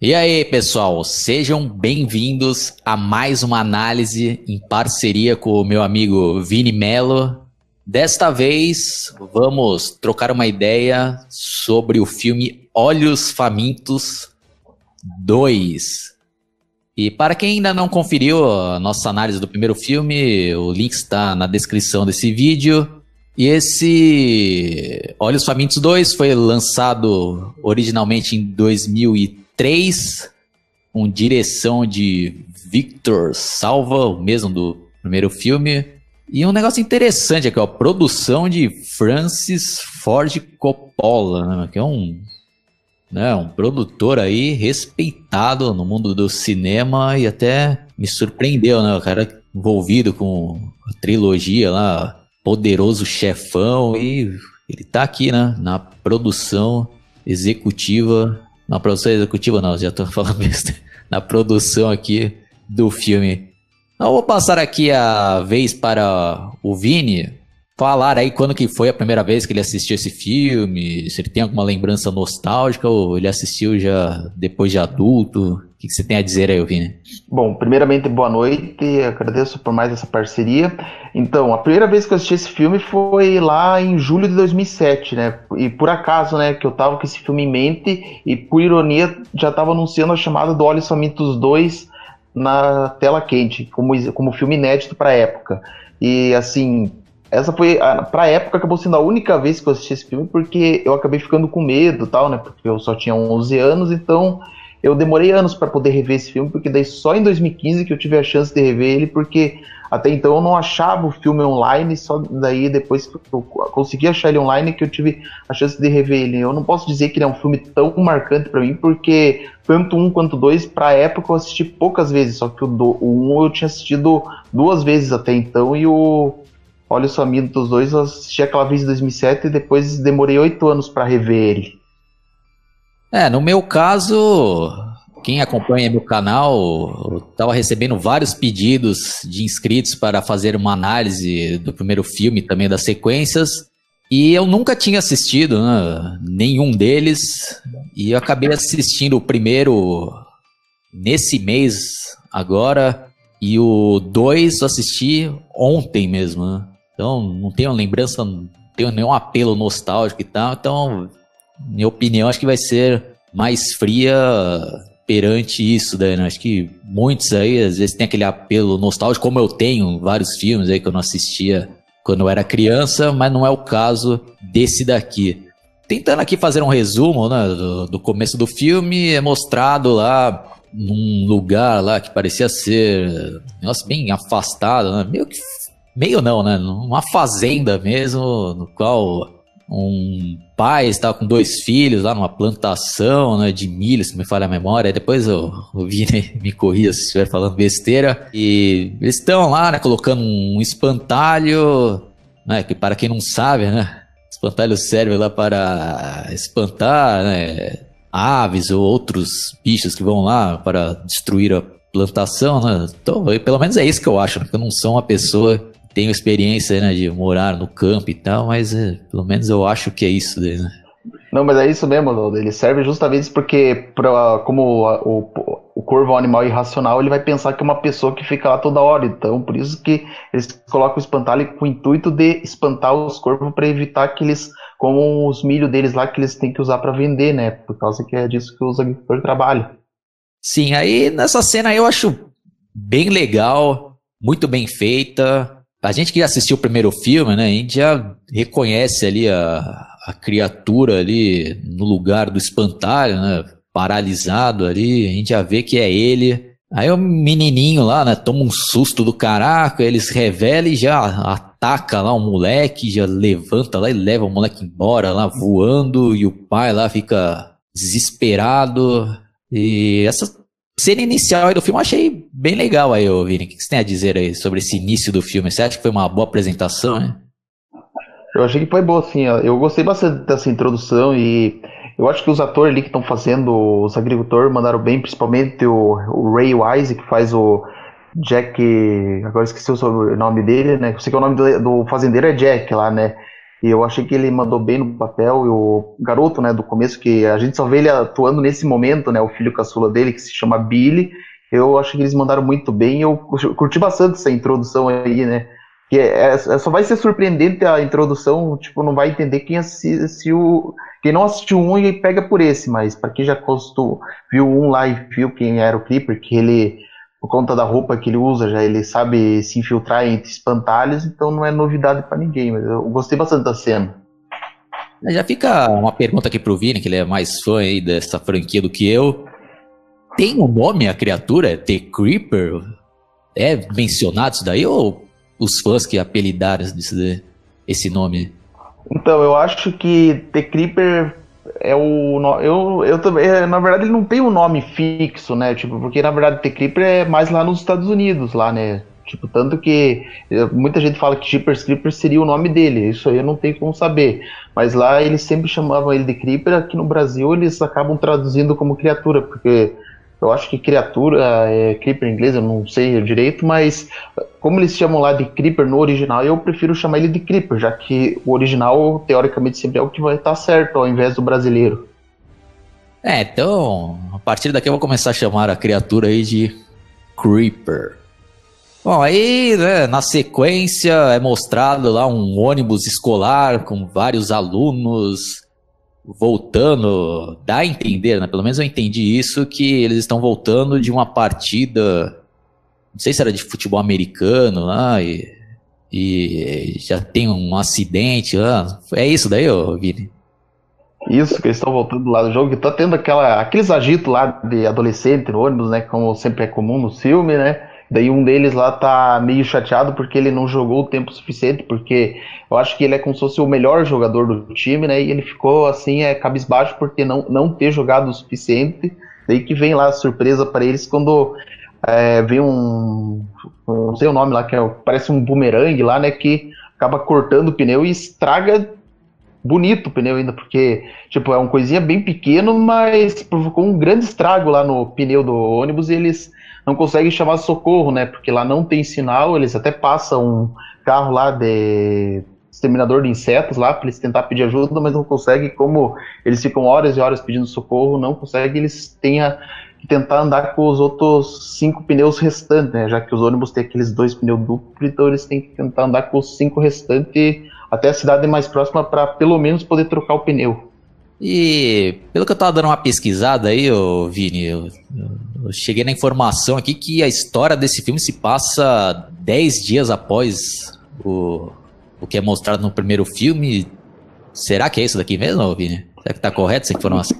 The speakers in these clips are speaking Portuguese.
E aí, pessoal, sejam bem-vindos a mais uma análise em parceria com o meu amigo Vini Mello. Desta vez, vamos trocar uma ideia sobre o filme Olhos Famintos 2. E para quem ainda não conferiu a nossa análise do primeiro filme, o link está na descrição desse vídeo. E esse Olhos Famintos 2 foi lançado originalmente em 2013 3, com direção de Victor Salva, o mesmo do primeiro filme. E um negócio interessante aqui, ó, produção de Francis Ford Coppola, né, que é um, né, um produtor aí respeitado no mundo do cinema e até me surpreendeu, né, o cara envolvido com a trilogia lá, Poderoso Chefão, e ele tá aqui, né, na produção executiva na produção executiva não, já tô falando besteira. Na produção aqui do filme. Então, eu vou passar aqui a vez para o Vini falar aí quando que foi a primeira vez que ele assistiu esse filme, se ele tem alguma lembrança nostálgica ou ele assistiu já depois de adulto. O que, você tem a dizer aí, Vini? Bom, primeiramente, boa noite, agradeço por mais essa parceria. Então, a primeira vez que eu assisti esse filme foi lá em julho de 2007, né? E por acaso, né, que eu tava com esse filme em mente e por ironia já tava anunciando a chamada do Olhos Famintos 2 na tela quente, como, como filme inédito para época. E assim, essa foi, pra época, acabou sendo a única vez que eu assisti esse filme, porque eu acabei ficando com medo tal, né? Porque eu só tinha 11 anos, então eu demorei anos para poder rever esse filme, porque daí só em 2015 que eu tive a chance de rever ele, porque até então eu não achava o filme online, só daí depois que eu consegui achar ele online que eu tive a chance de rever ele. Eu não posso dizer que ele é um filme tão marcante para mim, porque tanto um quanto dois, pra época eu assisti poucas vezes, só que o, do, o um eu tinha assistido duas vezes até então, e o Olha só, dos dois eu assisti aquela vez em 2007 e depois demorei oito anos para rever ele. É, no meu caso, quem acompanha meu canal estava recebendo vários pedidos de inscritos para fazer uma análise do primeiro filme também das sequências. E eu nunca tinha assistido né, nenhum deles. E eu acabei assistindo o primeiro nesse mês agora. E o dois eu assisti ontem mesmo. Né? Então não tenho lembrança, não tenho nenhum apelo nostálgico e tal. Então minha opinião, acho que vai ser mais fria perante isso, né? Acho que muitos aí, às vezes, tem aquele apelo nostálgico, como eu tenho vários filmes aí que eu não assistia quando eu era criança, mas não é o caso desse daqui. Tentando aqui fazer um resumo né, do, do começo do filme, é mostrado lá num lugar lá que parecia ser nossa, bem afastado, né? meio que meio não, né? Uma fazenda mesmo, no qual um pai estava com dois filhos lá numa plantação né, de milho, se me falha a memória. Depois eu, eu vi, né, me corria se estiver falando besteira. E eles estão lá, né, colocando um espantalho, né, que para quem não sabe, né, espantalho serve lá para espantar, né, aves ou outros bichos que vão lá para destruir a plantação, né? Então, pelo menos é isso que eu acho, né? eu não sou uma pessoa tenho experiência né, de morar no campo e tal, mas é, pelo menos eu acho que é isso daí, né? Não, mas é isso mesmo, ele serve justamente porque, pra, como o, o corvo é um animal irracional, ele vai pensar que é uma pessoa que fica lá toda hora. Então, por isso que eles colocam o espantalho com o intuito de espantar os corvos para evitar que eles comam os milho deles lá que eles têm que usar para vender, né? Por causa que é disso que os agricultores trabalham. Sim, aí nessa cena eu acho bem legal, muito bem feita a gente que assistiu o primeiro filme, né, a gente já reconhece ali a, a criatura ali no lugar do espantalho, né, paralisado ali, a gente já vê que é ele. Aí o menininho lá, né, toma um susto do caraca, eles revelam e já ataca lá o moleque, já levanta lá e leva o moleque embora lá voando e o pai lá fica desesperado. E essa cena inicial do filme eu achei bem legal aí, ô Vini. O que você tem a dizer aí sobre esse início do filme? Você acha que foi uma boa apresentação, né? Eu achei que foi boa, sim. Eu gostei bastante dessa introdução e eu acho que os atores ali que estão fazendo, os agricultores, mandaram bem, principalmente o, o, Ray Wise, que faz o Jack. Agora esqueci o nome dele, né? Eu sei que o nome do, do fazendeiro é Jack lá, né? E eu achei que ele mandou bem no papel. E o garoto, né, do começo, que a gente só vê ele atuando nesse momento, né, o filho caçula dele, que se chama Billy. Eu acho que eles mandaram muito bem. Eu curti bastante essa introdução aí, né? Que é, é, só vai ser surpreendente a introdução, tipo, não vai entender quem assistiu, quem não assistiu um e pega por esse, mas para quem já costou, viu um lá e viu quem era o Clipper, que ele por conta da roupa que ele usa, já ele sabe se infiltrar entre espantalhos, então não é novidade para ninguém, mas eu gostei bastante da cena. Já fica uma pergunta aqui pro Vini, que ele é mais fã aí dessa franquia do que eu. Tem um nome a criatura? The Creeper? É mencionado isso daí ou os fãs que apelidaram esse, esse nome? Então, eu acho que The Creeper é o. Eu, eu também. É, na verdade, ele não tem um nome fixo, né? Tipo, porque na verdade The Creeper é mais lá nos Estados Unidos, lá, né? Tipo, tanto que eh, muita gente fala que Jeepers Creeper seria o nome dele, isso aí eu não tenho como saber. Mas lá eles sempre chamavam ele de Creeper, aqui no Brasil eles acabam traduzindo como criatura, porque eu acho que criatura é Creeper em inglês, eu não sei direito, mas como eles chamam lá de Creeper no original, eu prefiro chamar ele de Creeper, já que o original, teoricamente, sempre é o que vai estar certo, ao invés do brasileiro. É, então, a partir daqui eu vou começar a chamar a criatura aí de Creeper. Bom, aí, né, na sequência é mostrado lá um ônibus escolar com vários alunos voltando, dá a entender, né? Pelo menos eu entendi isso, que eles estão voltando de uma partida, não sei se era de futebol americano lá, e, e já tem um acidente lá. É isso daí, ô Vini? Isso, que eles estão voltando lá do jogo, que tá tendo aquela, aqueles agitos lá de adolescente no ônibus, né? Como sempre é comum no filme, né? Daí um deles lá tá meio chateado porque ele não jogou o tempo suficiente, porque eu acho que ele é como se fosse o melhor jogador do time, né? E ele ficou assim, é cabisbaixo porque não, não ter jogado o suficiente. Daí que vem lá a surpresa para eles quando é, vem um. Não sei o nome lá, que é, parece um bumerangue lá, né? Que acaba cortando o pneu e estraga bonito o pneu ainda, porque, tipo, é uma coisinha bem pequeno, mas provocou um grande estrago lá no pneu do ônibus e eles não conseguem chamar socorro, né? Porque lá não tem sinal, eles até passam um carro lá de exterminador de insetos lá para eles tentar pedir ajuda, mas não conseguem, como eles ficam horas e horas pedindo socorro, não conseguem, eles têm que tentar andar com os outros cinco pneus restantes, né? Já que os ônibus têm aqueles dois pneus duplos, então eles têm que tentar andar com os cinco restantes até a cidade mais próxima para pelo menos poder trocar o pneu. E pelo que eu tava dando uma pesquisada aí, ô Vini, eu, eu cheguei na informação aqui que a história desse filme se passa 10 dias após o, o que é mostrado no primeiro filme. Será que é isso daqui mesmo, Vini? Será que tá correto essa informação?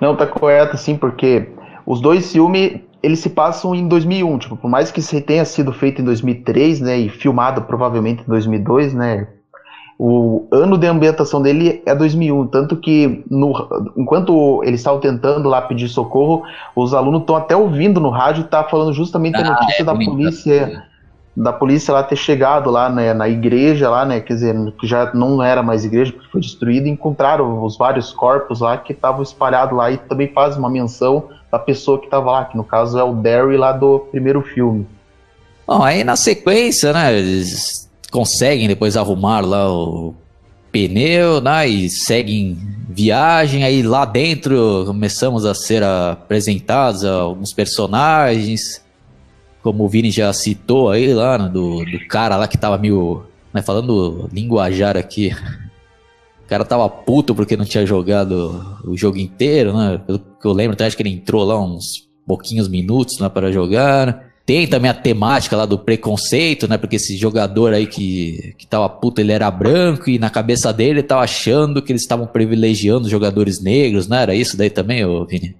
Não, tá correto sim, porque os dois filmes eles se passam em 2001, tipo, por mais que tenha sido feito em 2003, né, e filmado provavelmente em 2002, né, o ano de ambientação dele é 2001, tanto que no, enquanto eles estavam tentando lá pedir socorro, os alunos estão até ouvindo no rádio, tá falando justamente ah, a notícia é, da polícia, da polícia lá ter chegado lá né, na igreja lá, né, quer dizer, que já não era mais igreja porque foi destruída, encontraram os vários corpos lá que estavam espalhados lá e também faz uma menção da pessoa que estava lá, que no caso é o Derry lá do primeiro filme. Bom, aí na sequência, né, eles conseguem depois arrumar lá o pneu, né? E seguem viagem. Aí lá dentro começamos a ser apresentados alguns personagens, como o Vini já citou aí lá, né, do, do cara lá que tava meio. Né, falando linguajar aqui. O cara tava puto porque não tinha jogado o jogo inteiro, né? Pelo que eu lembro, até acho que ele entrou lá uns pouquinhos minutos né, para jogar. Tem também a temática lá do preconceito, né? Porque esse jogador aí que, que tava puto, ele era branco e na cabeça dele ele tava achando que eles estavam privilegiando os jogadores negros, não era isso daí também, ô Vini?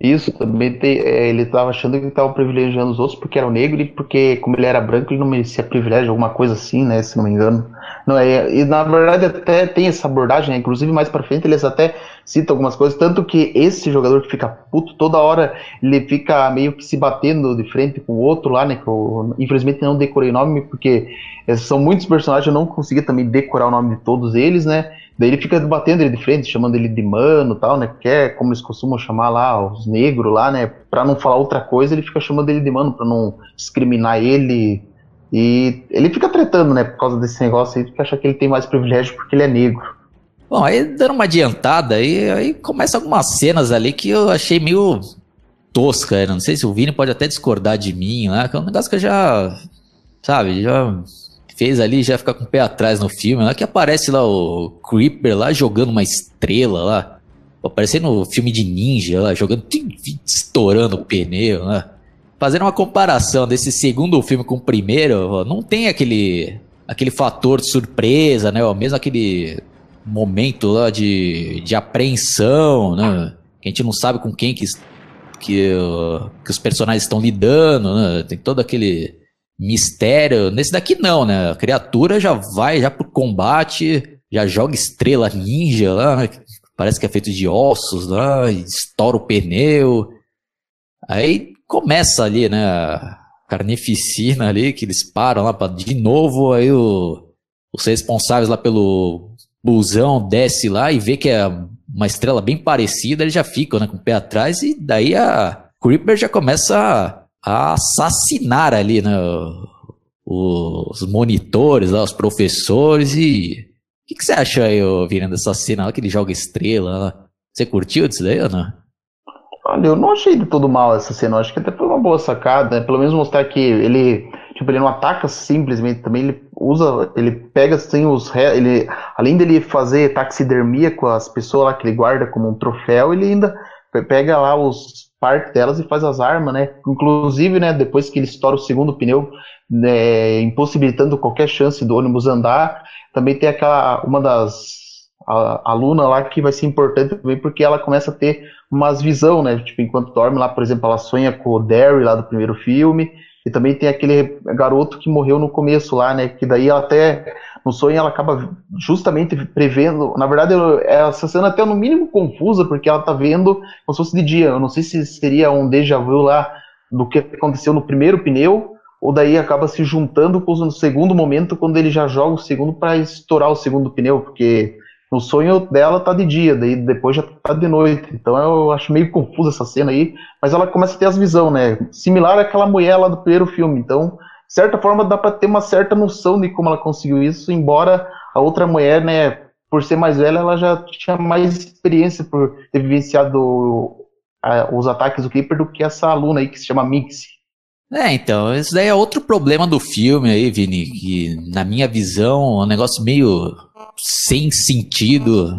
Isso, também tem, é, ele tava achando que estavam privilegiando os outros porque eram negros e porque, como ele era branco, ele não merecia privilégio, alguma coisa assim, né? Se não me engano. Não, é, e na verdade até tem essa abordagem, né? inclusive mais pra frente eles até citam algumas coisas, tanto que esse jogador que fica puto toda hora, ele fica meio que se batendo de frente com o outro lá, né? Que eu, infelizmente não decorei o nome, porque são muitos personagens, eu não consegui também decorar o nome de todos eles, né? Daí ele fica batendo ele de frente, chamando ele de mano tal, né? Que é como eles costumam chamar lá os negros lá, né? Pra não falar outra coisa, ele fica chamando ele de mano, pra não discriminar ele E ele fica tretando, né, por causa desse negócio aí, porque acha que ele tem mais privilégio porque ele é negro. Bom, aí dando uma adiantada, aí, aí começa algumas cenas ali que eu achei meio tosca. Não sei se o Vini pode até discordar de mim lá, que é um negócio que eu já, sabe, já fez ali, já fica com o pé atrás no filme. Lá que aparece lá o Creeper lá jogando uma estrela lá. Aparecendo no filme de ninja lá, jogando, estourando o pneu lá. Fazendo uma comparação desse segundo filme com o primeiro, não tem aquele aquele fator de surpresa, né? Mesmo aquele momento lá de, de apreensão, né? Que a gente não sabe com quem que, que, que os personagens estão lidando, né? Tem todo aquele mistério. Nesse daqui não, né? A criatura já vai já pro combate, já joga estrela ninja lá, parece que é feito de ossos lá, estoura o pneu. Aí começa ali, né? Carnificina ali, que eles param lá pra, de novo, aí o, os responsáveis lá pelo busão desce lá e vê que é uma estrela bem parecida, eles já ficam né, com o pé atrás e daí a Creeper já começa a, a assassinar ali né, os monitores, lá, os professores e... O que, que, você acha aí, Virando, dessa cena lá que ele joga estrela lá? Você curtiu disso daí ou não? Olha, eu não achei de todo mal essa cena, eu acho que até foi uma boa sacada, né? pelo menos mostrar que ele Tipo, ele não ataca simplesmente, também ele usa, ele pega assim os ele além dele fazer taxidermia com as pessoas lá que ele guarda como um troféu, ele ainda pega lá os partes delas e faz as armas, né? Inclusive, né, depois que ele estoura o segundo pneu, né, impossibilitando qualquer chance do ônibus andar, também tem aquela uma das a, aluna lá que vai ser importante também porque ela começa a ter umas visão, né? Tipo, enquanto dorme lá, por exemplo, ela sonha com o Derry lá do primeiro filme, e também tem aquele garoto que morreu no começo lá, né? Que daí ela até no sonho ela acaba justamente prevendo. Na verdade, essa cena até no mínimo confusa, porque ela tá vendo como se fosse de dia. Eu não sei se seria um déjà vu lá do que aconteceu no primeiro pneu, ou daí acaba se juntando com o segundo momento, quando ele já joga o segundo para estourar o segundo pneu, porque no sonho dela tá de dia, daí depois já tá de noite. Então eu acho meio confusa essa cena aí, mas ela começa a ter as visões, né? Similar àquela mulher lá do primeiro filme. Então, de certa forma, dá para ter uma certa noção de como ela conseguiu isso, embora a outra mulher, né, por ser mais velha, ela já tinha mais experiência por ter vivenciado a, os ataques do Clipper do que essa aluna aí que se chama Mix. É, então, isso daí é outro problema do filme aí, Vini, que na minha visão é um negócio meio sem sentido,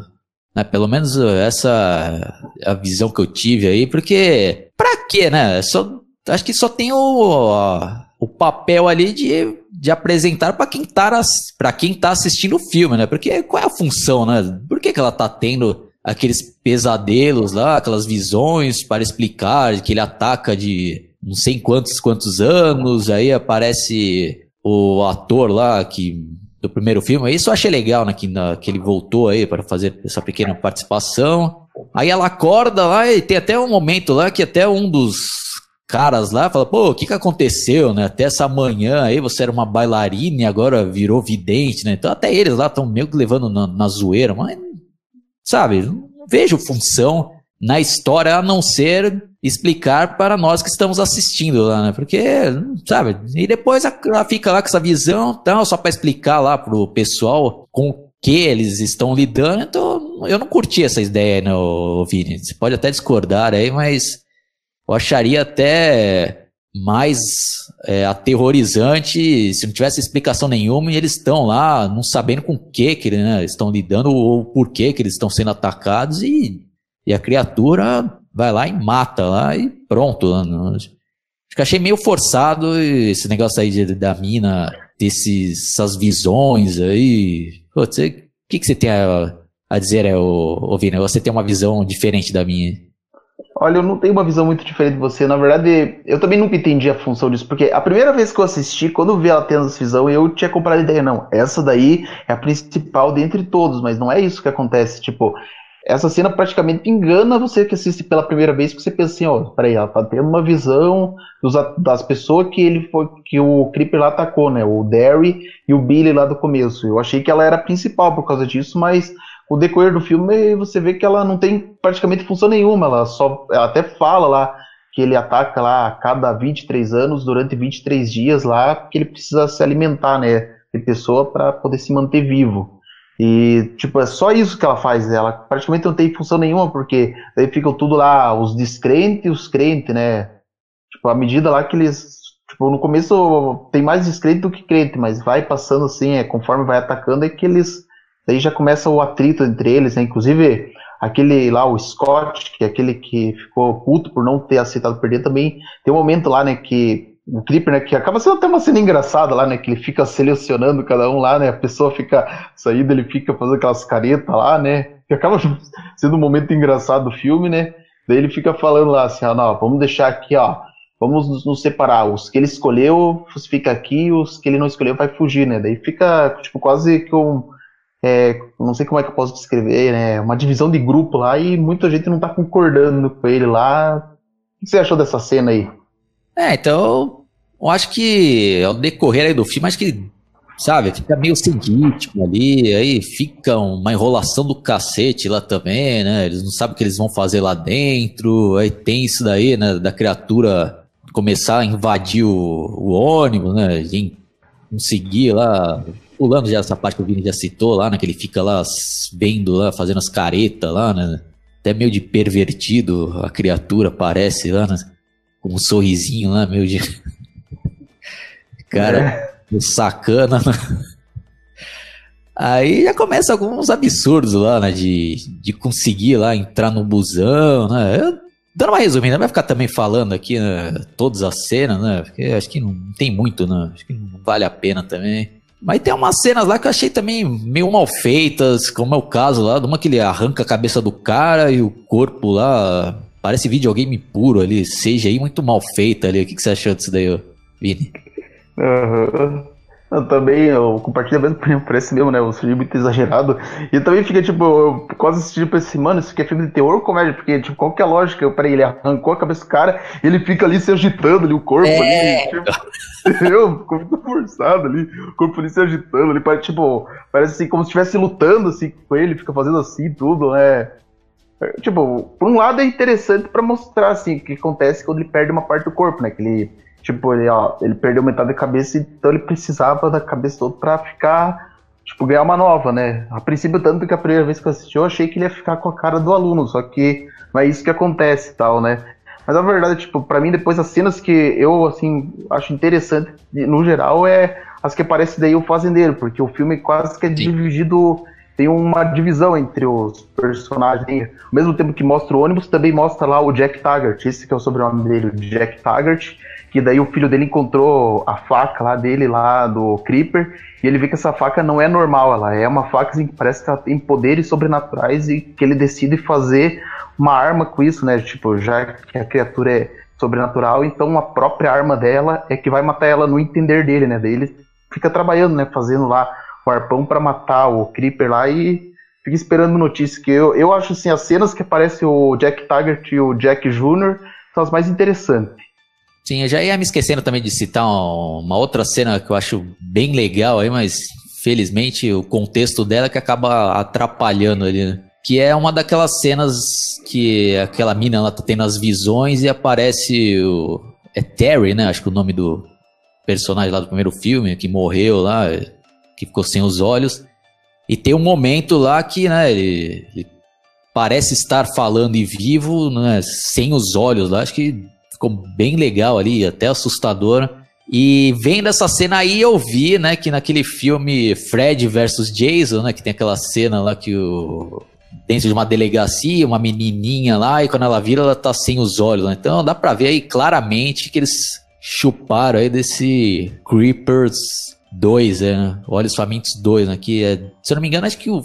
né? Pelo menos essa é a visão que eu tive aí, porque pra quê, né? Só, acho que só tem o, o papel ali de, de apresentar para quem, tá, pra quem tá assistindo o filme, né? Porque qual é a função, né? Por que, que ela tá tendo aqueles pesadelos lá, aquelas visões para explicar que ele ataca de não sei quantos quantos anos, aí aparece o ator lá que do primeiro filme. Isso eu achei legal, né? Que, na, que ele voltou aí para fazer essa pequena participação. Aí ela acorda lá e tem até um momento lá que até um dos caras lá fala, pô, o que que aconteceu, né? Até essa manhã aí você era uma bailarina e agora virou vidente, né? Então até eles lá estão meio que levando na, na zoeira, mas, sabe, não vejo função na história a não ser explicar para nós que estamos assistindo lá, né? Porque, sabe, e depois ela fica lá com essa visão, então, só para explicar lá pro pessoal com que eles estão lidando, então eu não curti essa ideia, né, Vini? Você pode até discordar aí, mas eu acharia até mais é, aterrorizante se não tivesse explicação nenhuma e eles estão lá não sabendo com que, que né, estão lidando ou por que, que eles estão sendo atacados e e a criatura vai lá e mata lá e pronto. Acho que achei meio forçado esse negócio aí de, da mina, desses, essas visões aí. O que, que você tem a, a dizer, é, o, Vina? Você tem uma visão diferente da minha? Olha, eu não tenho uma visão muito diferente de você. Na verdade, eu também nunca entendi a função disso, porque a primeira vez que eu assisti, quando vi ela tendo essa visão, eu tinha comprado a ideia, não, essa daí é a principal dentre todos, mas não é isso que acontece. Tipo, essa cena praticamente engana você que assiste pela primeira vez, que você pensa assim, ó, peraí, ela tá tendo uma visão dos, das pessoas que ele foi, que o Creeper lá atacou, né? O Derry e o Billy lá do começo. Eu achei que ela era principal por causa disso, mas o decorrer do filme você vê que ela não tem praticamente função nenhuma, ela só ela até fala lá que ele ataca lá a cada 23 anos, durante 23 dias lá, porque ele precisa se alimentar, né, de pessoa para poder se manter vivo. E, tipo, é só isso que ela faz. Ela praticamente não tem função nenhuma, porque daí ficam tudo lá, os descrentes e os crentes, né? Tipo, à medida lá que eles. Tipo, no começo tem mais descrente do que crente, mas vai passando assim, é, conforme vai atacando, é que eles. Daí já começa o atrito entre eles, né? Inclusive, aquele lá, o Scott, que é aquele que ficou puto por não ter aceitado perder, também tem um momento lá, né, que o Clipper, né, que acaba sendo até uma cena engraçada lá, né, que ele fica selecionando cada um lá, né, a pessoa fica saindo, ele fica fazendo aquelas caretas lá, né, que acaba sendo um momento engraçado do filme, né, daí ele fica falando lá assim, ah, não, vamos deixar aqui, ó, vamos nos, nos separar, os que ele escolheu fica aqui, os que ele não escolheu vai fugir, né, daí fica, tipo, quase que um é, não sei como é que eu posso descrever, né? Uma divisão de grupo lá e muita gente não tá concordando com ele lá. O que você achou dessa cena aí? É, então, eu acho que ao decorrer do filme, acho que, sabe, fica meio sem ritmo ali, aí fica uma enrolação do cacete lá também, né? Eles não sabem o que eles vão fazer lá dentro, aí tem isso daí, né, da criatura começar a invadir o, o ônibus, né? E conseguir lá pulando já essa parte que o Vini já citou lá, né? Que ele fica lá vendo lá, fazendo as caretas lá, né? Até meio de pervertido a criatura parece lá, né? Com um sorrisinho lá, meio de. Cara, é. sacana. Né? Aí já começa alguns absurdos lá, né? De, de conseguir lá entrar no busão, né? Eu, dando uma resumida, não vai ficar também falando aqui né, todas as cenas, né? Porque acho que não tem muito, né? Acho que não vale a pena também. Mas tem umas cenas lá que eu achei também meio mal feitas, como é o caso lá, de uma que ele arranca a cabeça do cara e o corpo lá. Parece videogame puro ali, seja aí muito mal feita ali. O que, que você achou disso daí, Vini? Uhum. Eu também, eu compartilho a mesma mesmo, né? O filme muito exagerado. E também fica, tipo, eu quase assisti tipo esse, mano, isso aqui é filme de terror ou comédia? Porque, tipo, qual que é a lógica? Eu, peraí, ele arrancou a cabeça do cara e ele fica ali se agitando ali, o corpo é. ali. Tipo, eu, ficou muito forçado ali, o corpo ali se agitando, ele parece, tipo, parece assim, como se estivesse lutando assim com ele, fica fazendo assim tudo, né? Tipo, por um lado é interessante para mostrar, assim, o que acontece quando ele perde uma parte do corpo, né? Que ele Tipo, ele, ó, ele perdeu metade da cabeça, então ele precisava da cabeça toda pra ficar, tipo, ganhar uma nova, né? A princípio, tanto que a primeira vez que eu assisti, eu achei que ele ia ficar com a cara do aluno, só que não é isso que acontece e tal, né? Mas a verdade, tipo, para mim, depois as cenas que eu, assim, acho interessante, no geral, é as que aparece daí o fazendeiro, porque o filme quase que é Sim. dividido tem uma divisão entre os personagens. Ao mesmo tempo que mostra o ônibus, também mostra lá o Jack Taggart, esse que é o sobrenome dele, Jack Taggart, que daí o filho dele encontrou a faca lá dele, lá do Creeper, e ele vê que essa faca não é normal, ela é uma faca assim, que parece que ela tem poderes sobrenaturais e que ele decide fazer uma arma com isso, né? Tipo, já que a criatura é sobrenatural, então a própria arma dela é que vai matar ela no entender dele, né? Daí ele fica trabalhando, né? Fazendo lá o arpão para matar o Creeper lá e fica esperando notícias que eu, eu acho assim, as cenas que aparece o Jack Taggart e o Jack Jr. são as mais interessantes. Sim, eu já ia me esquecendo também de citar uma outra cena que eu acho bem legal aí, mas felizmente o contexto dela que acaba atrapalhando ali, né? Que é uma daquelas cenas que aquela mina ela tá tendo as visões e aparece o. É Terry, né? Acho que o nome do personagem lá do primeiro filme, que morreu lá, que ficou sem os olhos. E tem um momento lá que, né, ele, ele parece estar falando e vivo, né, sem os olhos lá. Acho que ficou bem legal ali, até assustador. E vendo essa cena aí, eu vi, né, que naquele filme Fred versus Jason, né, que tem aquela cena lá que o dentro de uma delegacia, uma menininha lá, e quando ela vira, ela tá sem os olhos, né? Então dá pra ver aí claramente que eles chuparam aí desse Creepers 2, né? Olhos Famintos 2, né? Que é, se eu não me engano, acho que o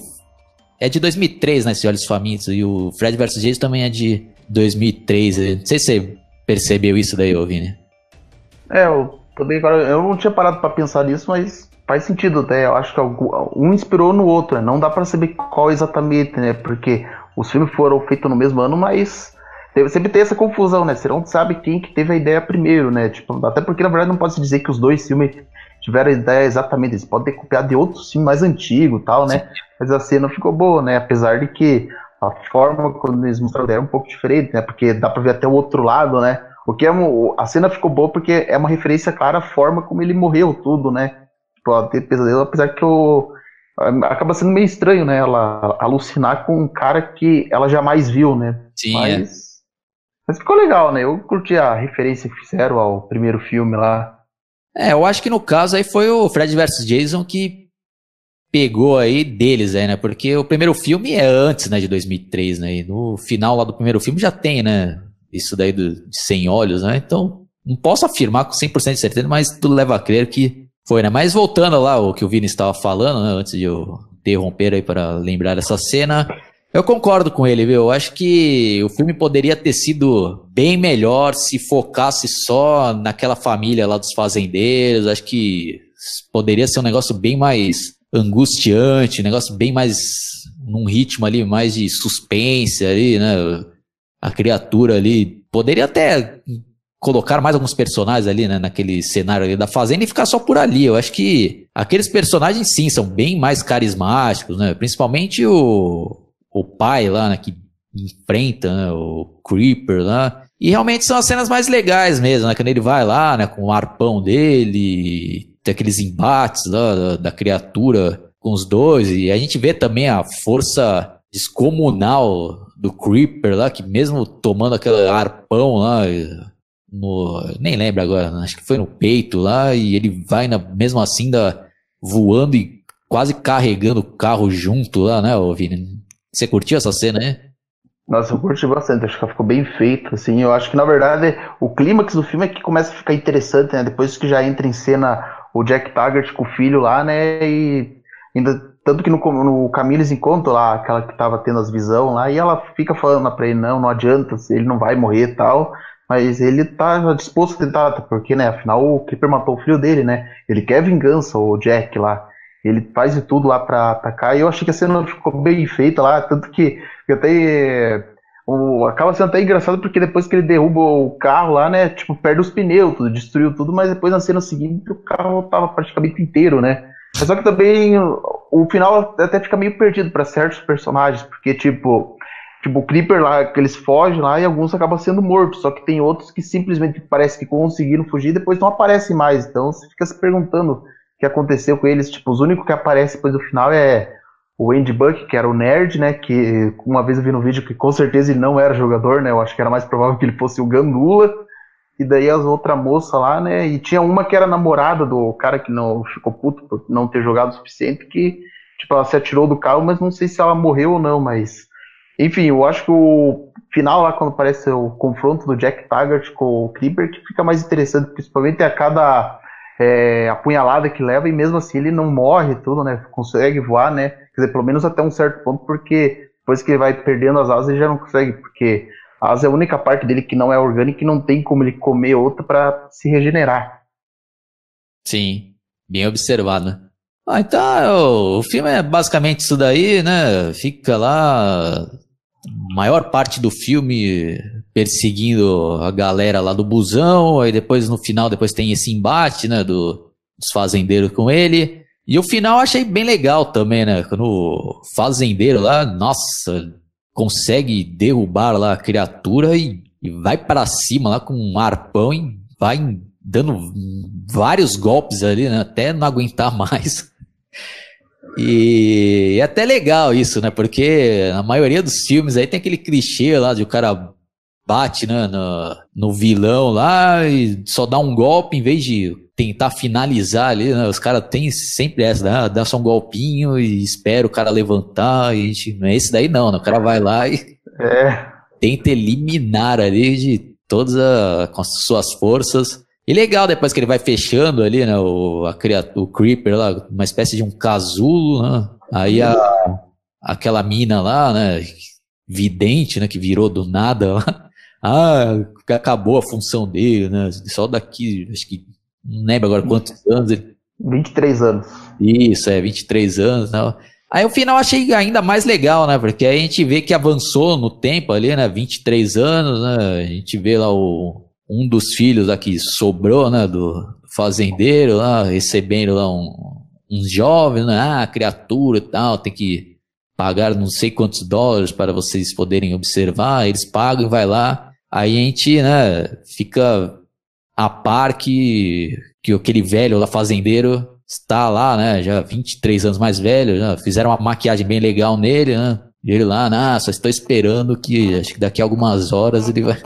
é de 2003, né, esse Olhos Famintos, e o Fred vs Jason também é de 2003. Né? Não sei se percebeu isso daí, Vini? É, eu também eu não tinha parado para pensar nisso, mas faz sentido até. Eu acho que um inspirou no outro, né? Não dá para saber qual exatamente, né? Porque os filmes foram feitos no mesmo ano, mas sempre tem essa confusão, né? Você não sabe quem que teve a ideia primeiro, né? Tipo, até porque na verdade não pode se dizer que os dois filmes tiveram a ideia exatamente. Eles podem ter copiado de outros filmes mais antigos, tal, né? Mas a cena ficou boa, né? Apesar de que a forma quando eles mostraram era um pouco diferente, né? Porque dá pra ver até o outro lado, né? O que é um, a cena ficou boa porque é uma referência clara à forma como ele morreu, tudo, né? Tipo, ter pesadelo, apesar que eu, acaba sendo meio estranho, né? Ela alucinar com um cara que ela jamais viu, né? Sim. É. Mas, é. mas ficou legal, né? Eu curti a referência que fizeram ao primeiro filme lá. É, eu acho que no caso aí foi o Fred vs Jason que pegou aí deles aí, né? Porque o primeiro filme é antes, né, de 2003, né? E no final lá do primeiro filme já tem, né? Isso daí do, de Sem Olhos, né? Então, não posso afirmar com 100% de certeza, mas tudo leva a crer que foi, né? Mas voltando lá o que o Vini estava falando, né? Antes de eu interromper aí para lembrar essa cena, eu concordo com ele, viu? Eu acho que o filme poderia ter sido bem melhor se focasse só naquela família lá dos fazendeiros. Acho que poderia ser um negócio bem mais angustiante, negócio bem mais num ritmo ali mais de suspense ali, né? A criatura ali poderia até colocar mais alguns personagens ali, né, naquele cenário ali da fazenda e ficar só por ali. Eu acho que aqueles personagens sim são bem mais carismáticos, né? Principalmente o o pai lá, né, que enfrenta né, o Creeper lá. E realmente são as cenas mais legais mesmo, né? Quando ele vai lá, né, com o arpão dele, tem aqueles embates lá da, da criatura com os dois, e a gente vê também a força descomunal do Creeper lá, que mesmo tomando aquele arpão lá, no, nem lembro agora, acho que foi no peito lá, e ele vai na, mesmo assim da, voando e quase carregando o carro junto lá, né, Vini? Você curtiu essa cena, né? Nossa, eu curti bastante, acho que ficou bem feito, assim, eu acho que na verdade o clímax do filme é que começa a ficar interessante, né, depois que já entra em cena o Jack Taggart com o filho lá, né, e ainda, tanto que no, no caminho eles encontram lá aquela que tava tendo as visão lá, e ela fica falando pra ele, não, não adianta, ele não vai morrer e tal, mas ele tá disposto a tentar, porque, né, afinal o Creeper matou o filho dele, né, ele quer vingança, o Jack lá, ele faz de tudo lá para atacar. E eu achei que a cena ficou bem feita lá, tanto que eu até. O, acaba sendo até engraçado porque depois que ele derruba o carro lá, né? Tipo, perde os pneus, tudo, destruiu tudo, mas depois na cena seguinte o carro tava praticamente inteiro, né? Mas só que também o final até fica meio perdido para certos personagens, porque tipo, tipo, o Creeper lá, que eles fogem lá e alguns acabam sendo mortos, só que tem outros que simplesmente parece que conseguiram fugir e depois não aparecem mais. Então você fica se perguntando que aconteceu com eles. Tipo, os únicos que aparecem depois do final é o Andy Buck, que era o nerd, né? Que uma vez eu vi no vídeo que com certeza ele não era jogador, né? Eu acho que era mais provável que ele fosse o Gandula. E daí as outras moças lá, né? E tinha uma que era namorada do cara que não ficou puto por não ter jogado o suficiente, que, tipo, ela se atirou do carro, mas não sei se ela morreu ou não, mas. Enfim, eu acho que o final lá, quando aparece o confronto do Jack Taggart com o Creeper, que fica mais interessante, principalmente a cada é, apunhalada que leva e mesmo assim ele não morre tudo, né? Consegue voar, né? Quer dizer, pelo menos até um certo ponto, porque depois que ele vai perdendo as asas ele já não consegue, porque a asa é a única parte dele que não é orgânica e não tem como ele comer outra para se regenerar. Sim, bem observado. Né? Ah, então o filme é basicamente isso daí, né? Fica lá maior parte do filme perseguindo a galera lá do busão, aí depois no final depois tem esse embate, né, do, dos fazendeiros com ele. E o final eu achei bem legal também, né, quando o fazendeiro lá, nossa, consegue derrubar lá a criatura e, e vai para cima lá com um arpão e vai dando vários golpes ali, né, até não aguentar mais. E é até legal isso, né? Porque na maioria dos filmes aí tem aquele clichê lá de o cara bate né, no, no vilão lá e só dá um golpe em vez de tentar finalizar ali, né? Os caras têm sempre essa, né? Dá só um golpinho e espera o cara levantar. E gente, não é esse daí não, né? O cara vai lá e é. tenta eliminar ali de todas a, com as suas forças. E legal depois que ele vai fechando ali, né? O, a, o Creeper lá, uma espécie de um casulo, né? Aí a, aquela mina lá, né? Vidente, né? Que virou do nada lá ah, acabou a função dele, né? Só daqui, acho que não lembro agora quantos anos ele. 23 anos. Isso, é, 23 anos. Não. Aí o final achei ainda mais legal, né? Porque aí a gente vê que avançou no tempo ali, né? 23 anos, né? A gente vê lá o, um dos filhos aqui sobrou, né? Do fazendeiro lá, recebendo lá um, uns jovens, né? Ah, criatura e tal, tem que pagar não sei quantos dólares para vocês poderem observar. Eles pagam e vai lá. Aí a gente, né, fica a par que, que aquele velho lá, fazendeiro, está lá, né, já 23 anos mais velho, já fizeram uma maquiagem bem legal nele, né, e ele lá, ah, só estou esperando que, acho que daqui a algumas horas ele vai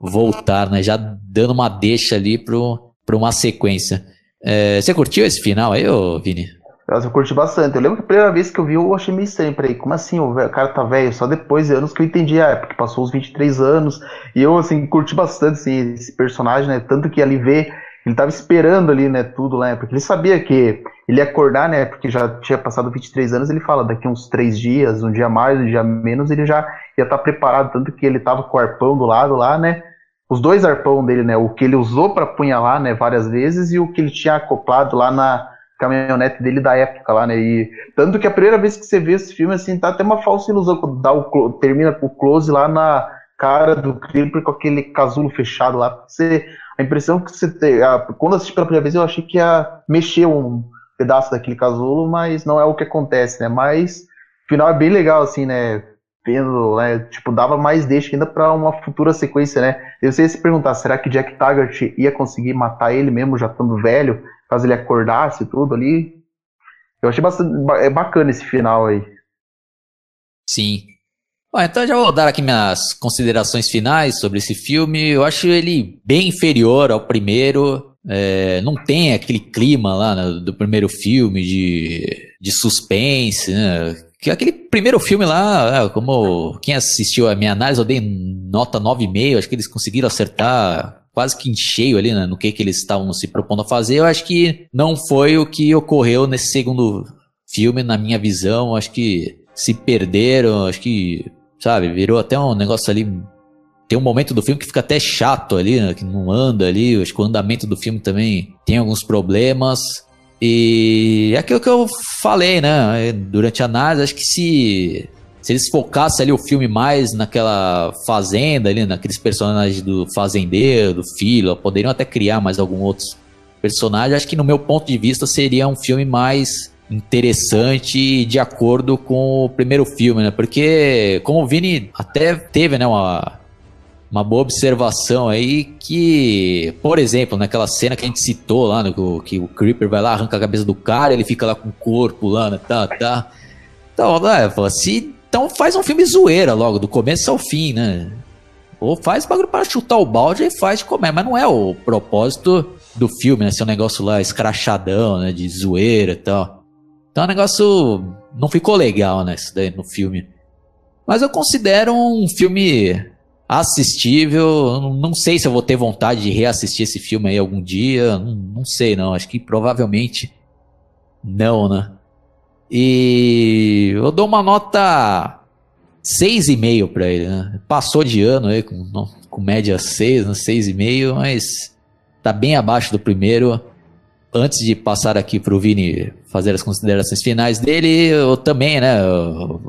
voltar, né, já dando uma deixa ali para uma sequência. É, você curtiu esse final aí, ô Vini? Eu curti bastante. Eu lembro que a primeira vez que eu vi, eu achei meio estranho. Peraí, como assim? O cara tá velho? Só depois de anos que eu entendi. Ah, é porque passou os 23 anos. E eu, assim, curti bastante assim, esse personagem, né? Tanto que ali vê, ele tava esperando ali, né? Tudo, né? Porque ele sabia que ele ia acordar, né? Porque já tinha passado 23 anos. Ele fala, daqui uns três dias, um dia mais, um dia menos, ele já ia estar tá preparado. Tanto que ele tava com o arpão do lado lá, né? Os dois arpão dele, né? O que ele usou para apunhalar, né? Várias vezes e o que ele tinha acoplado lá na caminhonete dele da época lá, né? E tanto que a primeira vez que você vê esse filme, assim, tá até uma falsa ilusão quando dá o, termina com o close lá na cara do Creeper com aquele casulo fechado lá. Você, a impressão que você tem, a, quando assisti pela primeira vez, eu achei que ia mexer um pedaço daquele casulo, mas não é o que acontece, né? Mas o final é bem legal, assim, né? Vendo, né? Tipo, dava mais deixa ainda para uma futura sequência, né? Eu sei se perguntar, será que Jack Taggart ia conseguir matar ele mesmo já estando velho? Caso ele acordasse tudo ali. Eu achei bastante é bacana esse final aí. Sim. Bom, então já vou dar aqui minhas considerações finais sobre esse filme. Eu acho ele bem inferior ao primeiro. É, não tem aquele clima lá né, do primeiro filme de, de suspense, né? Que aquele primeiro filme lá, é, como quem assistiu a minha análise, eu dei nota 9,5, acho que eles conseguiram acertar quase que em cheio ali né, no que, que eles estavam se propondo a fazer. Eu acho que não foi o que ocorreu nesse segundo filme, na minha visão. Acho que se perderam, acho que, sabe, virou até um negócio ali. Tem um momento do filme que fica até chato ali, né, que não anda ali. Acho que o andamento do filme também tem alguns problemas. E é aquilo que eu falei, né, durante a análise. Acho que se se eles focassem ali o filme mais naquela fazenda ali, naqueles personagens do fazendeiro, do filho, poderiam até criar mais algum outros personagens. Acho que no meu ponto de vista seria um filme mais interessante de acordo com o primeiro filme, né? Porque como o Vini até teve, né, uma uma boa observação aí que, por exemplo, naquela cena que a gente citou lá, né, que o Creeper vai lá, arranca a cabeça do cara, ele fica lá com o corpo lá, né, tá, tá. Então, né, se então faz um filme zoeira logo, do começo ao fim, né? Ou faz bagulho para chutar o balde e faz de comer, mas não é o propósito do filme, né? Ser um negócio lá escrachadão, né? De zoeira e tal. Então o negócio não ficou legal, né? Isso daí no filme. Mas eu considero um filme assistível. Não sei se eu vou ter vontade de reassistir esse filme aí algum dia. Não, não sei, não. Acho que provavelmente não, né? E eu dou uma nota 6,5 para ele, né? Passou de ano aí com, com média 6, né? 6,5, mas tá bem abaixo do primeiro. Antes de passar aqui pro Vini fazer as considerações finais dele, eu também, né,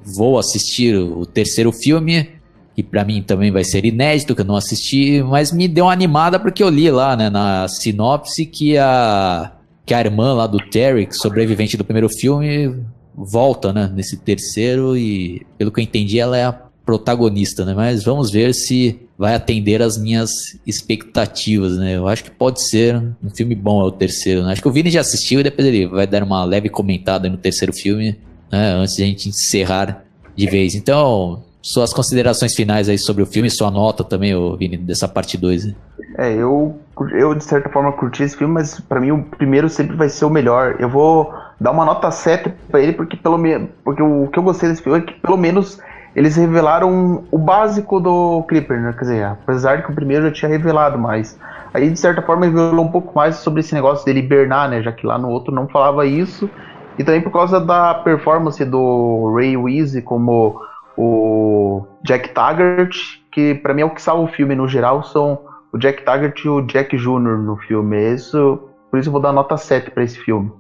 vou assistir o terceiro filme, que para mim também vai ser inédito, que eu não assisti, mas me deu uma animada porque eu li lá, né, na sinopse que a que a irmã lá do Terry, sobrevivente do primeiro filme, volta, né, nesse terceiro e, pelo que eu entendi, ela é a protagonista, né? Mas vamos ver se vai atender as minhas expectativas, né? Eu acho que pode ser um filme bom, é o terceiro, né? Acho que o Vini já assistiu e depois ele vai dar uma leve comentada no terceiro filme, né? Antes de a gente encerrar de vez. Então, suas considerações finais aí sobre o filme, sua nota também, o Vini, dessa parte 2. Né? É, eu, eu de certa forma curti esse filme, mas para mim o primeiro sempre vai ser o melhor. Eu vou dar uma nota 7 para ele, porque, pelo menos, porque o que eu gostei desse filme é que pelo menos eles revelaram o básico do Creeper, né? Quer dizer, apesar de que o primeiro já tinha revelado mais. Aí, de certa forma, revelou um pouco mais sobre esse negócio dele hibernar, né? Já que lá no outro não falava isso. E também por causa da performance do Ray Weasley como o Jack Taggart, que para mim é o que salva o filme no geral, são o Jack Taggart e o Jack Jr. no filme. Isso, por isso eu vou dar nota 7 para esse filme.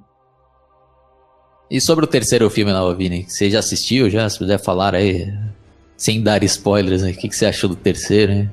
E sobre o terceiro filme, Nova Vini, você já assistiu já? Se puder falar aí, sem dar spoilers, o que, que você achou do terceiro, hein?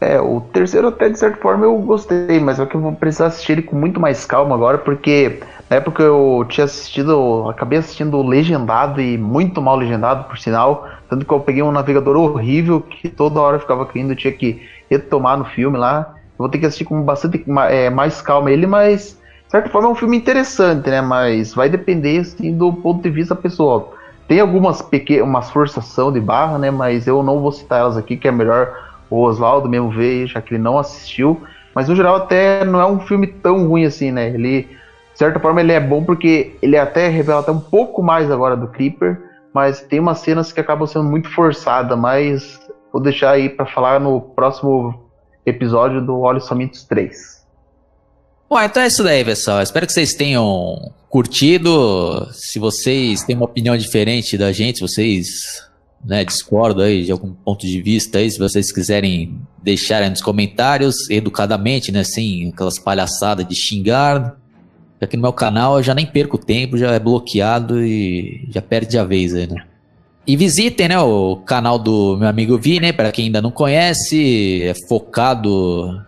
É, o terceiro até de certa forma eu gostei, mas é que eu vou precisar assistir ele com muito mais calma agora, porque na época eu tinha assistido, acabei assistindo legendado e muito mal legendado, por sinal, tanto que eu peguei um navegador horrível que toda hora ficava caindo, eu tinha que retomar no filme lá. Vou ter que assistir com bastante é, mais calma ele, mas de certa forma é um filme interessante, né? Mas vai depender assim, do ponto de vista pessoal. Tem algumas pequenas, forçação de barra, né? Mas eu não vou citar elas aqui, que é melhor o Oswaldo mesmo ver, já que ele não assistiu. Mas no geral até não é um filme tão ruim assim, né? Ele, de certa forma, ele é bom porque ele até revela até um pouco mais agora do Creeper, mas tem umas cenas que acabam sendo muito forçadas, mas vou deixar aí para falar no próximo episódio do Olhos Somente 3. Bom, então é isso daí, pessoal. Espero que vocês tenham curtido. Se vocês têm uma opinião diferente da gente, se vocês né, discordo aí de algum ponto de vista aí, se vocês quiserem deixar aí nos comentários, educadamente, né, sem aquelas palhaçadas de xingar. Aqui no meu canal eu já nem perco tempo, já é bloqueado e já perde a vez aí, né. E visitem, né, o canal do meu amigo Vini, para quem ainda não conhece, é focado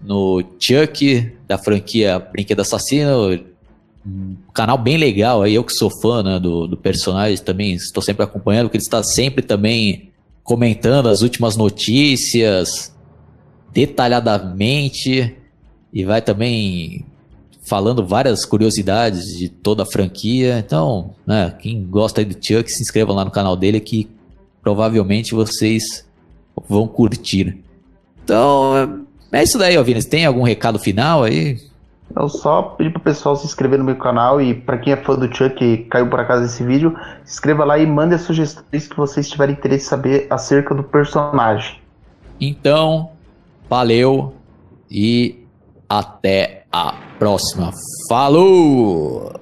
no Chuck, da franquia Brinquedo Assassino, um canal bem legal aí, eu que sou fã né, do, do personagem também, estou sempre acompanhando, porque ele está sempre também comentando as últimas notícias detalhadamente. E vai também falando várias curiosidades de toda a franquia. Então, né, quem gosta aí do Chuck, se inscreva lá no canal dele que provavelmente vocês vão curtir. Então, é isso daí, Alvines. Tem algum recado final aí? Eu só pedi pro pessoal se inscrever no meu canal e para quem é fã do Chuck e caiu por acaso desse vídeo, se inscreva lá e mande as sugestões que vocês tiverem interesse em saber acerca do personagem. Então, valeu e até a próxima. Falou!